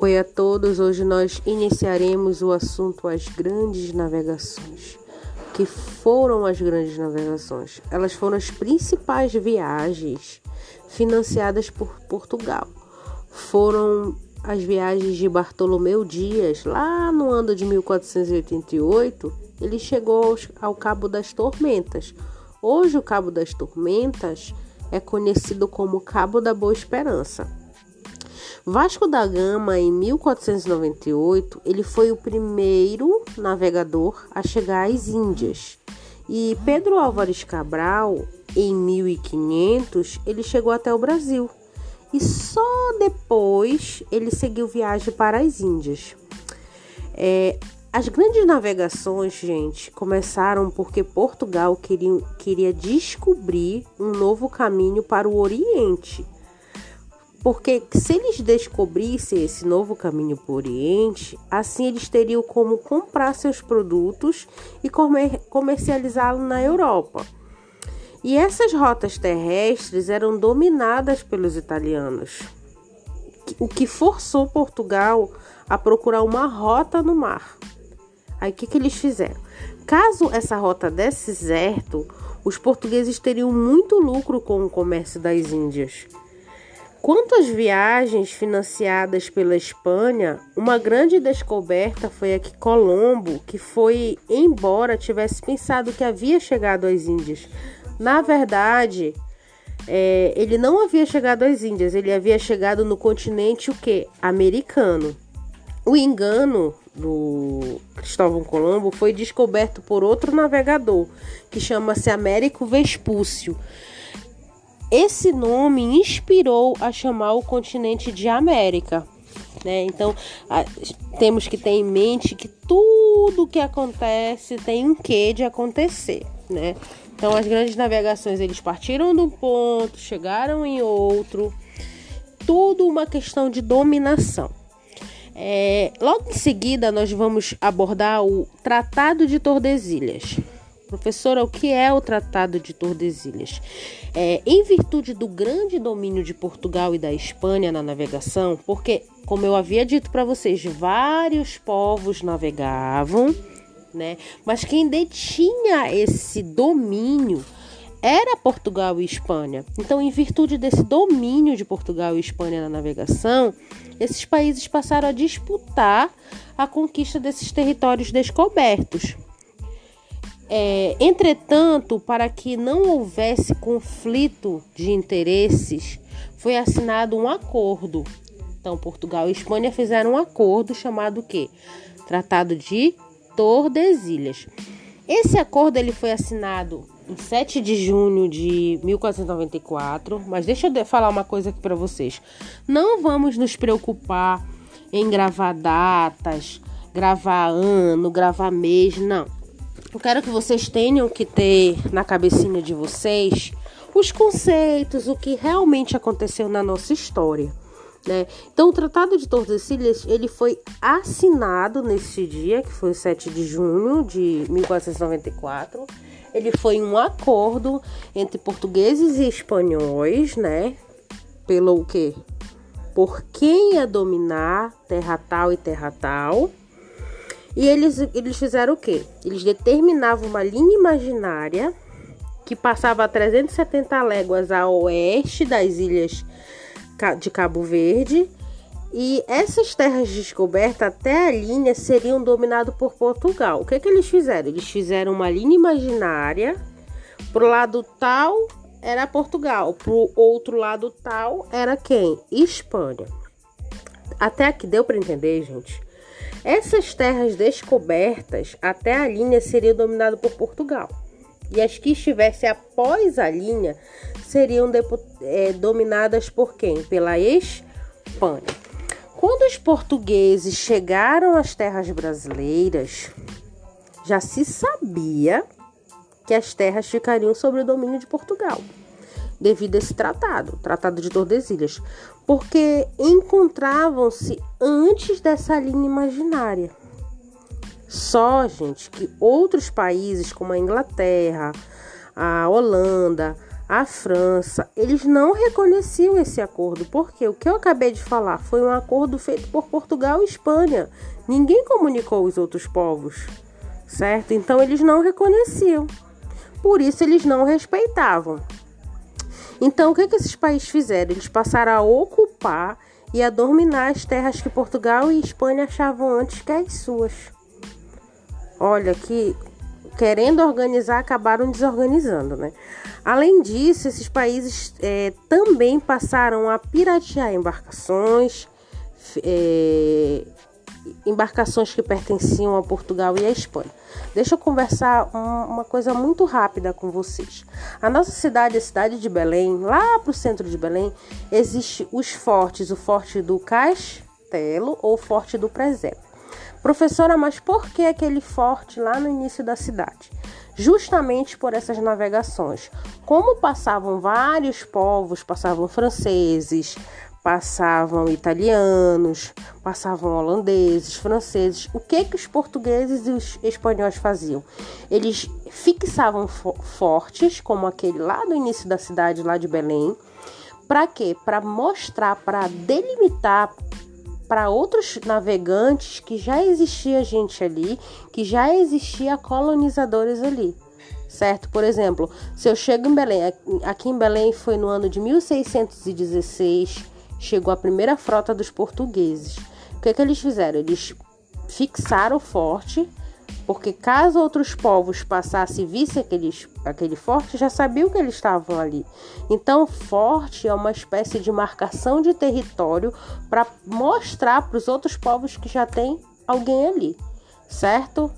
Oi a todos, hoje nós iniciaremos o assunto as grandes navegações. Que foram as grandes navegações? Elas foram as principais viagens financiadas por Portugal. Foram as viagens de Bartolomeu Dias, lá no ano de 1488, ele chegou ao Cabo das Tormentas. Hoje o Cabo das Tormentas é conhecido como Cabo da Boa Esperança. Vasco da Gama, em 1498, ele foi o primeiro navegador a chegar às Índias. E Pedro Álvares Cabral, em 1500, ele chegou até o Brasil. E só depois ele seguiu viagem para as Índias. É, as grandes navegações, gente, começaram porque Portugal queria, queria descobrir um novo caminho para o Oriente porque se eles descobrissem esse novo caminho para o Oriente, assim eles teriam como comprar seus produtos e comer, comercializá-los na Europa. E essas rotas terrestres eram dominadas pelos italianos, o que forçou Portugal a procurar uma rota no mar. Aí o que, que eles fizeram? Caso essa rota desse certo, os portugueses teriam muito lucro com o comércio das Índias. Quanto às viagens financiadas pela Espanha, uma grande descoberta foi a que Colombo, que foi embora, tivesse pensado que havia chegado às Índias. Na verdade, é, ele não havia chegado às Índias, ele havia chegado no continente o que? Americano. O engano do Cristóvão Colombo foi descoberto por outro navegador, que chama-se Américo Vespúcio. Esse nome inspirou a chamar o continente de América. Né? Então, a, temos que ter em mente que tudo que acontece tem um quê de acontecer. Né? Então, as grandes navegações eles partiram de um ponto, chegaram em outro, tudo uma questão de dominação. É, logo em seguida, nós vamos abordar o Tratado de Tordesilhas. Professora, o que é o Tratado de Tordesilhas? É, em virtude do grande domínio de Portugal e da Espanha na navegação, porque, como eu havia dito para vocês, vários povos navegavam, né? Mas quem detinha esse domínio era Portugal e Espanha. Então, em virtude desse domínio de Portugal e Espanha na navegação, esses países passaram a disputar a conquista desses territórios descobertos. É, entretanto, para que não houvesse conflito de interesses, foi assinado um acordo. Então, Portugal e Espanha fizeram um acordo chamado que Tratado de Tordesilhas. Esse acordo ele foi assinado em 7 de junho de 1494, mas deixa eu falar uma coisa aqui para vocês. Não vamos nos preocupar em gravar datas, gravar ano, gravar mês, não. Eu quero que vocês tenham que ter na cabecinha de vocês os conceitos, o que realmente aconteceu na nossa história. Né? Então, o Tratado de Tordesilhas ele foi assinado nesse dia, que foi o 7 de junho de 1494. Ele foi um acordo entre portugueses e espanhóis, né? Pelo que? Por quem ia dominar terra tal e terra tal. E eles, eles fizeram o quê? Eles determinavam uma linha imaginária que passava a 370 léguas a oeste das ilhas de Cabo Verde. E essas terras descobertas até a linha seriam dominadas por Portugal. O que, é que eles fizeram? Eles fizeram uma linha imaginária. Pro lado tal era Portugal, pro outro lado tal era quem? Espanha. Até aqui deu para entender, gente? Essas terras descobertas até a linha seriam dominadas por Portugal. E as que estivessem após a linha seriam é, dominadas por quem? Pela Espanha. Quando os portugueses chegaram às terras brasileiras, já se sabia que as terras ficariam sob o domínio de Portugal devido a esse tratado, Tratado de Tordesilhas, porque encontravam-se antes dessa linha imaginária. Só, gente, que outros países como a Inglaterra, a Holanda, a França, eles não reconheciam esse acordo, porque o que eu acabei de falar foi um acordo feito por Portugal e Espanha. Ninguém comunicou os outros povos, certo? Então eles não reconheciam. Por isso eles não respeitavam. Então o que, que esses países fizeram? Eles passaram a ocupar e a dominar as terras que Portugal e Espanha achavam antes que as suas. Olha que querendo organizar acabaram desorganizando, né? Além disso, esses países é, também passaram a piratear embarcações, é, embarcações que pertenciam a Portugal e a Espanha. Deixa eu conversar uma coisa muito rápida com vocês. A nossa cidade, a cidade de Belém, lá para o centro de Belém, existe os fortes, o forte do Castelo ou o forte do Presépio. Professora, mas por que aquele forte lá no início da cidade? justamente por essas navegações. Como passavam vários povos, passavam franceses, passavam italianos, passavam holandeses, franceses. O que que os portugueses e os espanhóis faziam? Eles fixavam fortes, como aquele lá no início da cidade, lá de Belém. Para quê? Para mostrar, para delimitar para outros navegantes que já existia gente ali, que já existia colonizadores ali. Certo? Por exemplo, se eu chego em Belém, aqui em Belém foi no ano de 1616, chegou a primeira frota dos portugueses. O que, que eles fizeram? Eles fixaram o forte porque caso outros povos passassem e vissem aqueles, aquele forte, já sabiam que eles estavam ali. Então, forte é uma espécie de marcação de território para mostrar para os outros povos que já tem alguém ali, certo?